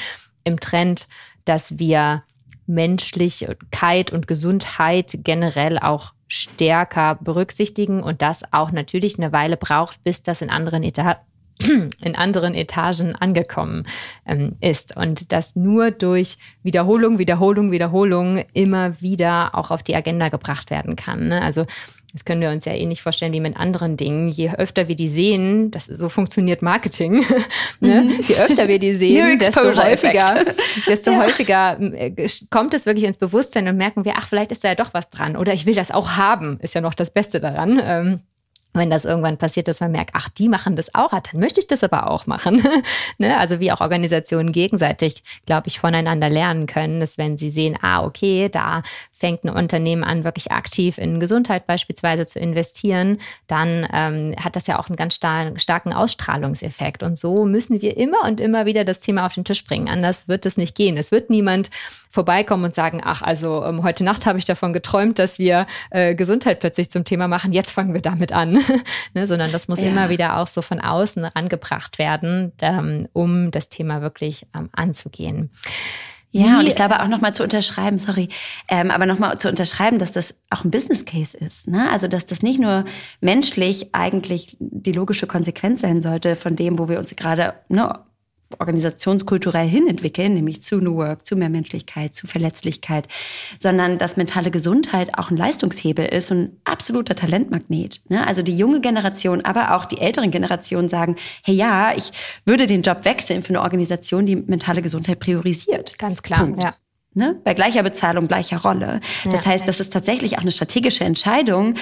A: im Trend, dass wir Menschlichkeit und Gesundheit generell auch stärker berücksichtigen und das auch natürlich eine Weile braucht, bis das in anderen Etagen in anderen Etagen angekommen ähm, ist und das nur durch Wiederholung, Wiederholung, Wiederholung immer wieder auch auf die Agenda gebracht werden kann. Ne? Also Das können wir uns ja eh nicht vorstellen wie mit anderen Dingen. Je öfter wir die sehen, das so funktioniert Marketing. ne? Mhm. Je öfter wir die sehen, desto häufiger, desto ja. häufiger äh, kommt es wirklich ins Bewusstsein und merken wir, ach, vielleicht ist da ja doch was dran. Oder ich will das auch haben, ist ja noch das Beste daran. Wenn das irgendwann passiert, dass man merkt, ach, die machen das auch, ah, dann möchte ich das aber auch machen. ne? Also wie auch Organisationen gegenseitig, glaube ich, voneinander lernen können, dass wenn sie sehen, ah, okay, da fängt ein Unternehmen an, wirklich aktiv in Gesundheit beispielsweise zu investieren, dann ähm, hat das ja auch einen ganz star starken Ausstrahlungseffekt. Und so müssen wir immer und immer wieder das Thema auf den Tisch bringen. Anders wird es nicht gehen. Es wird niemand vorbeikommen und sagen, ach, also ähm, heute Nacht habe ich davon geträumt, dass wir äh, Gesundheit plötzlich zum Thema machen. Jetzt fangen wir damit an. ne, sondern das muss ja. immer wieder auch so von außen rangebracht werden, ähm, um das Thema wirklich ähm, anzugehen.
B: Ja, Wie, und ich glaube auch nochmal zu unterschreiben, sorry, ähm, aber nochmal zu unterschreiben, dass das auch ein Business Case ist. Ne? Also, dass das nicht nur menschlich eigentlich die logische Konsequenz sein sollte von dem, wo wir uns gerade ne, organisationskulturell hinentwickeln, nämlich zu New Work, zu mehr Menschlichkeit, zu Verletzlichkeit, sondern dass mentale Gesundheit auch ein Leistungshebel ist und ein absoluter Talentmagnet. Ne? Also die junge Generation, aber auch die älteren Generationen sagen, hey ja, ich würde den Job wechseln für eine Organisation, die mentale Gesundheit priorisiert.
A: Ganz klar, Punkt. ja.
B: Ne? Bei gleicher Bezahlung, gleicher Rolle. Das ja. heißt, das ist tatsächlich auch eine strategische Entscheidung.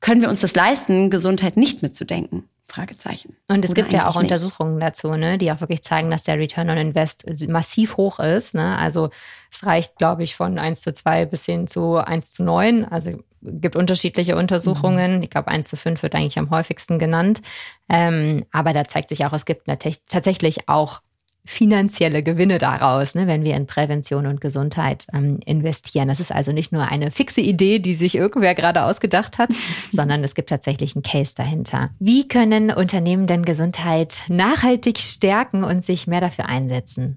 B: Können wir uns das leisten, Gesundheit nicht mitzudenken? Fragezeichen.
A: Und es Oder gibt ja auch Untersuchungen nicht. dazu, ne, die auch wirklich zeigen, dass der Return on Invest massiv hoch ist. Ne? Also es reicht, glaube ich, von 1 zu 2 bis hin zu 1 zu 9. Also gibt unterschiedliche Untersuchungen. Mhm. Ich glaube, 1 zu 5 wird eigentlich am häufigsten genannt. Ähm, aber da zeigt sich auch, es gibt tatsächlich auch finanzielle Gewinne daraus, ne, wenn wir in Prävention und Gesundheit ähm, investieren. Das ist also nicht nur eine fixe Idee, die sich irgendwer gerade ausgedacht hat, sondern es gibt tatsächlich einen Case dahinter. Wie können Unternehmen denn Gesundheit nachhaltig stärken und sich mehr dafür einsetzen?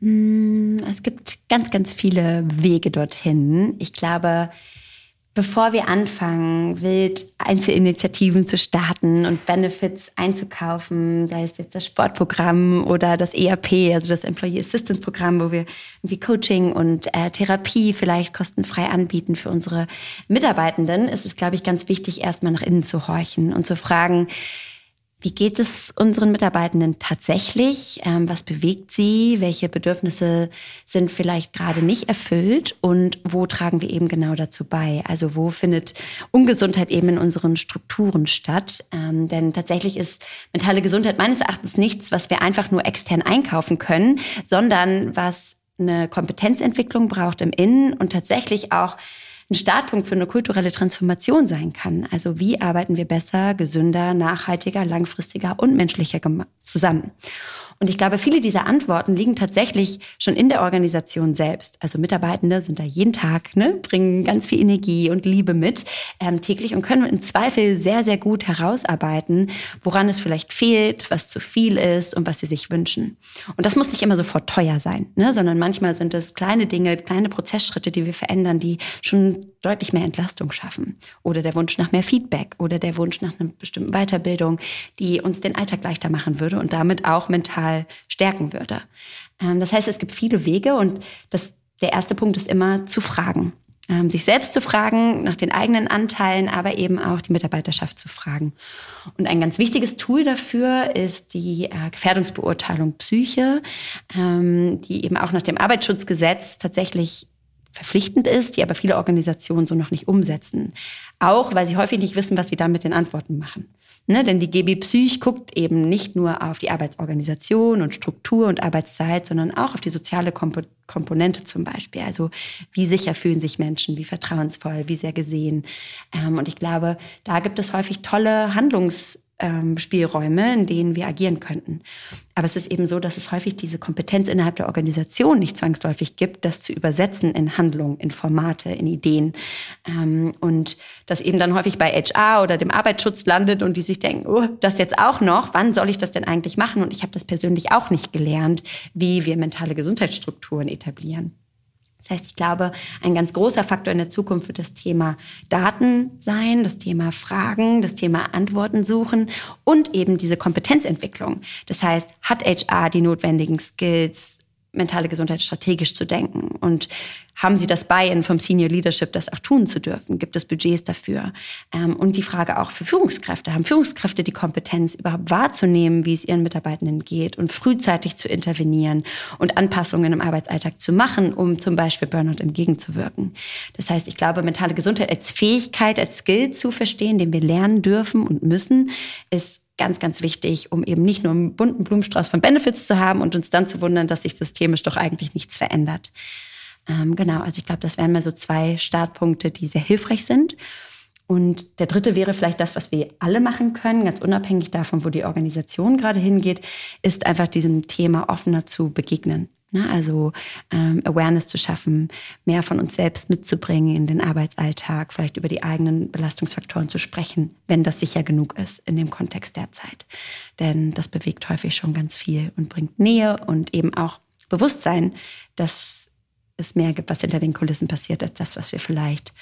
B: Hm, es gibt ganz, ganz viele Wege dorthin. Ich glaube, bevor wir anfangen, wild Einzelinitiativen zu starten und Benefits einzukaufen, sei es jetzt das Sportprogramm oder das ERP, also das Employee Assistance Programm, wo wir irgendwie Coaching und äh, Therapie vielleicht kostenfrei anbieten für unsere Mitarbeitenden, ist es, glaube ich, ganz wichtig, erstmal nach innen zu horchen und zu fragen, wie geht es unseren Mitarbeitenden tatsächlich? Ähm, was bewegt sie? Welche Bedürfnisse sind vielleicht gerade nicht erfüllt? Und wo tragen wir eben genau dazu bei? Also wo findet Ungesundheit eben in unseren Strukturen statt? Ähm, denn tatsächlich ist mentale Gesundheit meines Erachtens nichts, was wir einfach nur extern einkaufen können, sondern was eine Kompetenzentwicklung braucht im Innen und tatsächlich auch ein Startpunkt für eine kulturelle Transformation sein kann. Also wie arbeiten wir besser, gesünder, nachhaltiger, langfristiger und menschlicher zusammen? Und ich glaube, viele dieser Antworten liegen tatsächlich schon in der Organisation selbst. Also Mitarbeitende sind da jeden Tag, ne, bringen ganz viel Energie und Liebe mit ähm, täglich und können im Zweifel sehr, sehr gut herausarbeiten, woran es vielleicht fehlt, was zu viel ist und was sie sich wünschen. Und das muss nicht immer sofort teuer sein, ne, sondern manchmal sind es kleine Dinge, kleine Prozessschritte, die wir verändern, die schon deutlich mehr Entlastung schaffen. Oder der Wunsch nach mehr Feedback oder der Wunsch nach einer bestimmten Weiterbildung, die uns den Alltag leichter machen würde und damit auch mental stärken würde. Ähm, das heißt, es gibt viele Wege und das, der erste Punkt ist immer zu fragen. Ähm, sich selbst zu fragen, nach den eigenen Anteilen, aber eben auch die Mitarbeiterschaft zu fragen. Und ein ganz wichtiges Tool dafür ist die äh, Gefährdungsbeurteilung Psyche, ähm, die eben auch nach dem Arbeitsschutzgesetz tatsächlich verpflichtend ist, die aber viele Organisationen so noch nicht umsetzen. Auch weil sie häufig nicht wissen, was sie dann mit den Antworten machen. Ne, denn die GB Psych guckt eben nicht nur auf die Arbeitsorganisation und Struktur und Arbeitszeit, sondern auch auf die soziale Komp Komponente zum Beispiel. Also wie sicher fühlen sich Menschen, wie vertrauensvoll, wie sehr gesehen. Ähm, und ich glaube, da gibt es häufig tolle Handlungs ähm, Spielräume, in denen wir agieren könnten. Aber es ist eben so, dass es häufig diese Kompetenz innerhalb der Organisation nicht zwangsläufig gibt, das zu übersetzen in Handlungen, in Formate, in Ideen. Ähm, und das eben dann häufig bei HR oder dem Arbeitsschutz landet und die sich denken, oh, das jetzt auch noch, wann soll ich das denn eigentlich machen? Und ich habe das persönlich auch nicht gelernt, wie wir mentale Gesundheitsstrukturen etablieren. Das heißt, ich glaube, ein ganz großer Faktor in der Zukunft wird das Thema Daten sein, das Thema Fragen, das Thema Antworten suchen und eben diese Kompetenzentwicklung. Das heißt, hat HR die notwendigen Skills, mentale Gesundheit strategisch zu denken? Und haben Sie das Buy-in vom Senior Leadership, das auch tun zu dürfen? Gibt es Budgets dafür? Ähm, und die Frage auch für Führungskräfte. Haben Führungskräfte die Kompetenz, überhaupt wahrzunehmen, wie es ihren Mitarbeitenden geht und frühzeitig zu intervenieren und Anpassungen im Arbeitsalltag zu machen, um zum Beispiel Burnout entgegenzuwirken? Das heißt, ich glaube, mentale Gesundheit als Fähigkeit, als Skill zu verstehen, den wir lernen dürfen und müssen, ist ganz, ganz wichtig, um eben nicht nur einen bunten Blumenstrauß von Benefits zu haben und uns dann zu wundern, dass sich systemisch doch eigentlich nichts verändert. Ähm, genau, also ich glaube, das wären mal so zwei Startpunkte, die sehr hilfreich sind. Und der dritte wäre vielleicht das, was wir alle machen können, ganz unabhängig davon, wo die Organisation gerade hingeht, ist einfach diesem Thema offener zu begegnen. Ne? Also ähm, Awareness zu schaffen, mehr von uns selbst mitzubringen in den Arbeitsalltag, vielleicht über die eigenen Belastungsfaktoren zu sprechen, wenn das sicher genug ist in dem Kontext der Zeit. Denn das bewegt häufig schon ganz viel und bringt Nähe und eben auch Bewusstsein, dass es mehr gibt, was hinter den Kulissen passiert, als das, was wir vielleicht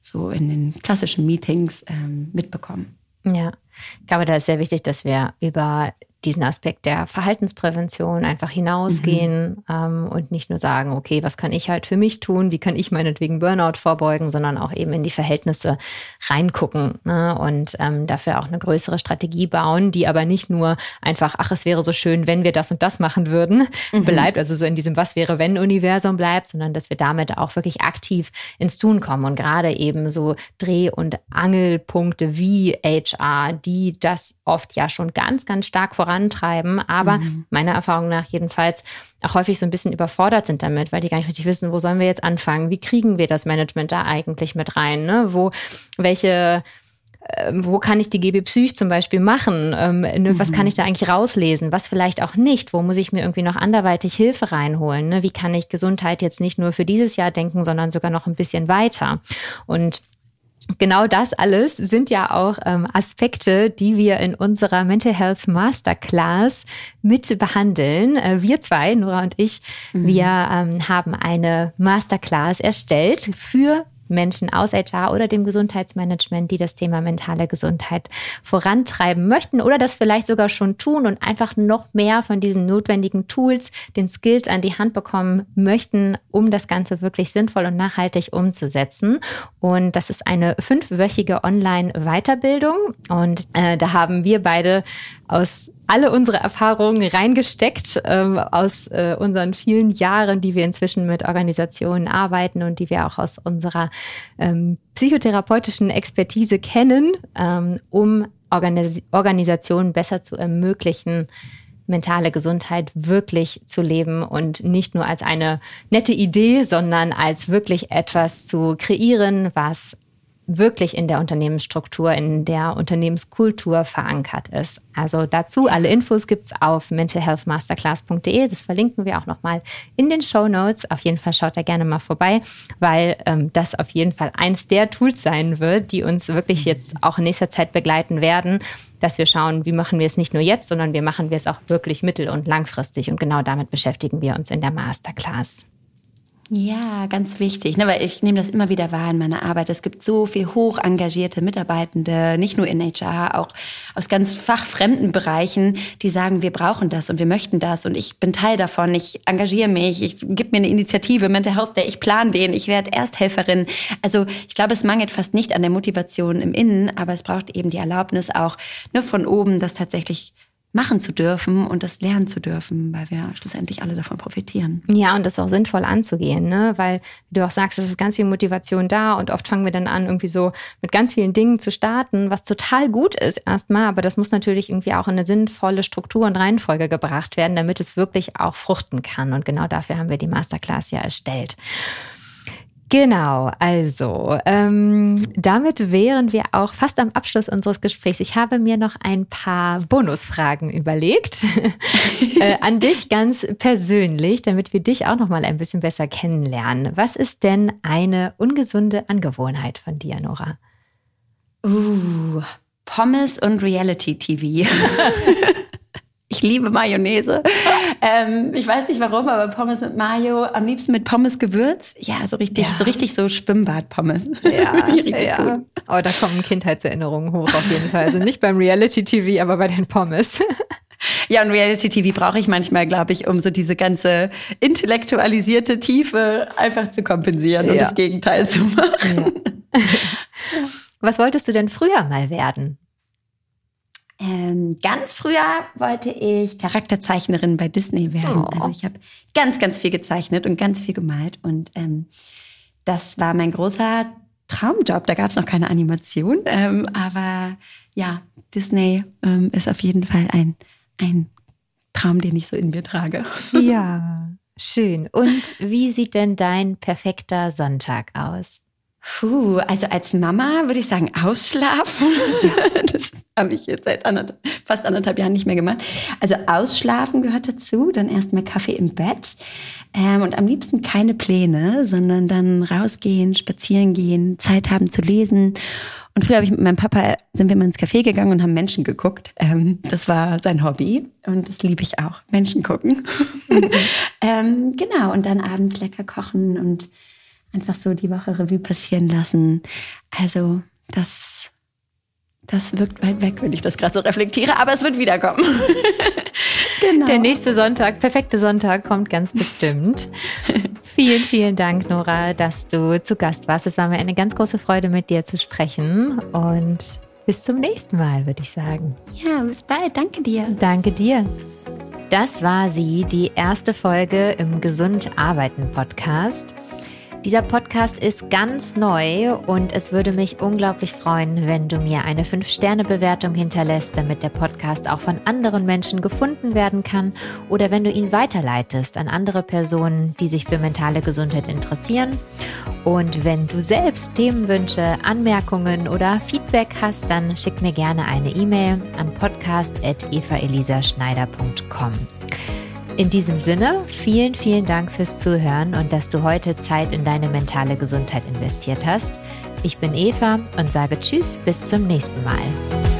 B: so in den klassischen Meetings ähm, mitbekommen.
A: Ja, ich glaube, da ist sehr wichtig, dass wir über diesen Aspekt der Verhaltensprävention einfach hinausgehen mhm. ähm, und nicht nur sagen, okay, was kann ich halt für mich tun, wie kann ich meinetwegen Burnout vorbeugen, sondern auch eben in die Verhältnisse reingucken ne? und ähm, dafür auch eine größere Strategie bauen, die aber nicht nur einfach, ach, es wäre so schön, wenn wir das und das machen würden, mhm. bleibt, also so in diesem Was wäre wenn Universum bleibt, sondern dass wir damit auch wirklich aktiv ins Tun kommen und gerade eben so Dreh- und Angelpunkte wie HR, die das oft ja schon ganz, ganz stark voran vorantreiben, aber mhm. meiner Erfahrung nach jedenfalls auch häufig so ein bisschen überfordert sind damit, weil die gar nicht richtig wissen, wo sollen wir jetzt anfangen? Wie kriegen wir das Management da eigentlich mit rein? Ne? Wo, welche ähm, wo kann ich die GB Psych zum Beispiel machen? Ähm, ne, was kann mhm. ich da eigentlich rauslesen? Was vielleicht auch nicht? Wo muss ich mir irgendwie noch anderweitig Hilfe reinholen? Ne? Wie kann ich Gesundheit jetzt nicht nur für dieses Jahr denken, sondern sogar noch ein bisschen weiter? Und Genau das alles sind ja auch ähm, Aspekte, die wir in unserer Mental Health Masterclass mit behandeln. Äh, wir zwei, Nora und ich, mhm. wir ähm, haben eine Masterclass erstellt für Menschen aus HR oder dem Gesundheitsmanagement, die das Thema mentale Gesundheit vorantreiben möchten oder das vielleicht sogar schon tun und einfach noch mehr von diesen notwendigen Tools, den Skills an die Hand bekommen möchten, um das Ganze wirklich sinnvoll und nachhaltig umzusetzen. Und das ist eine fünfwöchige Online-Weiterbildung. Und äh, da haben wir beide aus alle unsere Erfahrungen reingesteckt ähm, aus äh, unseren vielen Jahren, die wir inzwischen mit Organisationen arbeiten und die wir auch aus unserer ähm, psychotherapeutischen Expertise kennen, ähm, um Organis Organisationen besser zu ermöglichen, mentale Gesundheit wirklich zu leben und nicht nur als eine nette Idee, sondern als wirklich etwas zu kreieren, was wirklich in der Unternehmensstruktur, in der Unternehmenskultur verankert ist. Also dazu alle Infos gibt's auf mentalhealthmasterclass.de. Das verlinken wir auch nochmal in den Show Notes. Auf jeden Fall schaut da gerne mal vorbei, weil ähm, das auf jeden Fall eins der Tools sein wird, die uns wirklich jetzt auch in nächster Zeit begleiten werden, dass wir schauen, wie machen wir es nicht nur jetzt, sondern wie machen wir es auch wirklich mittel- und langfristig. Und genau damit beschäftigen wir uns in der Masterclass.
B: Ja, ganz wichtig, ne, weil ich nehme das immer wieder wahr in meiner Arbeit. Es gibt so viel hoch engagierte Mitarbeitende, nicht nur in HR, auch aus ganz fachfremden Bereichen, die sagen, wir brauchen das und wir möchten das und ich bin Teil davon, ich engagiere mich, ich gebe mir eine Initiative, Mental Health Day, ich plane den, ich werde Ersthelferin. Also ich glaube, es mangelt fast nicht an der Motivation im Innen, aber es braucht eben die Erlaubnis auch ne, von oben, das tatsächlich machen zu dürfen und das lernen zu dürfen, weil wir schlussendlich alle davon profitieren.
A: Ja, und das auch sinnvoll anzugehen, ne? weil du auch sagst, es ist ganz viel Motivation da und oft fangen wir dann an, irgendwie so mit ganz vielen Dingen zu starten, was total gut ist erstmal, aber das muss natürlich irgendwie auch in eine sinnvolle Struktur und Reihenfolge gebracht werden, damit es wirklich auch fruchten kann. Und genau dafür haben wir die Masterclass ja erstellt. Genau, also ähm, damit wären wir auch fast am Abschluss unseres Gesprächs. Ich habe mir noch ein paar Bonusfragen überlegt äh, an dich ganz persönlich, damit wir dich auch noch mal ein bisschen besser kennenlernen. Was ist denn eine ungesunde Angewohnheit von dir, Nora?
B: Uh, Pommes und Reality TV. Ich liebe Mayonnaise. ähm, ich weiß nicht warum, aber Pommes mit Mayo, am liebsten mit Pommes Gewürz. Ja, so richtig, ja. so richtig so Schwimmbad-Pommes.
A: Ja, ja. Oh, da kommen Kindheitserinnerungen hoch auf jeden Fall. Also nicht beim Reality-TV, aber bei den Pommes.
B: Ja, und Reality TV brauche ich manchmal, glaube ich, um so diese ganze intellektualisierte Tiefe einfach zu kompensieren ja. und das Gegenteil zu machen. Ja.
A: Was wolltest du denn früher mal werden?
B: Ähm, ganz früher wollte ich Charakterzeichnerin bei Disney werden. Oh. Also ich habe ganz, ganz viel gezeichnet und ganz viel gemalt. Und ähm, das war mein großer Traumjob. Da gab es noch keine Animation. Ähm, aber ja, Disney ähm, ist auf jeden Fall ein, ein Traum, den ich so in mir trage.
A: Ja, schön. Und wie sieht denn dein perfekter Sonntag aus?
B: Puh, also als Mama würde ich sagen, ausschlafen. das habe ich jetzt seit anderthalb, fast anderthalb Jahren nicht mehr gemacht. Also ausschlafen gehört dazu, dann erstmal Kaffee im Bett ähm, und am liebsten keine Pläne, sondern dann rausgehen, spazieren gehen, Zeit haben zu lesen. Und früher habe ich mit meinem Papa, sind wir mal ins Café gegangen und haben Menschen geguckt. Ähm, das war sein Hobby und das liebe ich auch, Menschen gucken. Mhm. ähm, genau, und dann abends lecker kochen und einfach so die Woche Revue passieren lassen. Also das, das wirkt weit weg, wenn ich das gerade so reflektiere, aber es wird wiederkommen.
A: genau. Der nächste Sonntag, perfekte Sonntag, kommt ganz bestimmt. vielen, vielen Dank, Nora, dass du zu Gast warst. Es war mir eine ganz große Freude, mit dir zu sprechen und bis zum nächsten Mal, würde ich sagen.
B: Ja, bis bald. Danke dir.
A: Danke dir. Das war sie, die erste Folge im Gesund Arbeiten Podcast. Dieser Podcast ist ganz neu und es würde mich unglaublich freuen, wenn du mir eine 5-Sterne-Bewertung hinterlässt, damit der Podcast auch von anderen Menschen gefunden werden kann oder wenn du ihn weiterleitest an andere Personen, die sich für mentale Gesundheit interessieren. Und wenn du selbst Themenwünsche, Anmerkungen oder Feedback hast, dann schick mir gerne eine E-Mail an podcast.evaelisaschneider.com. In diesem Sinne, vielen, vielen Dank fürs Zuhören und dass du heute Zeit in deine mentale Gesundheit investiert hast. Ich bin Eva und sage Tschüss, bis zum nächsten Mal.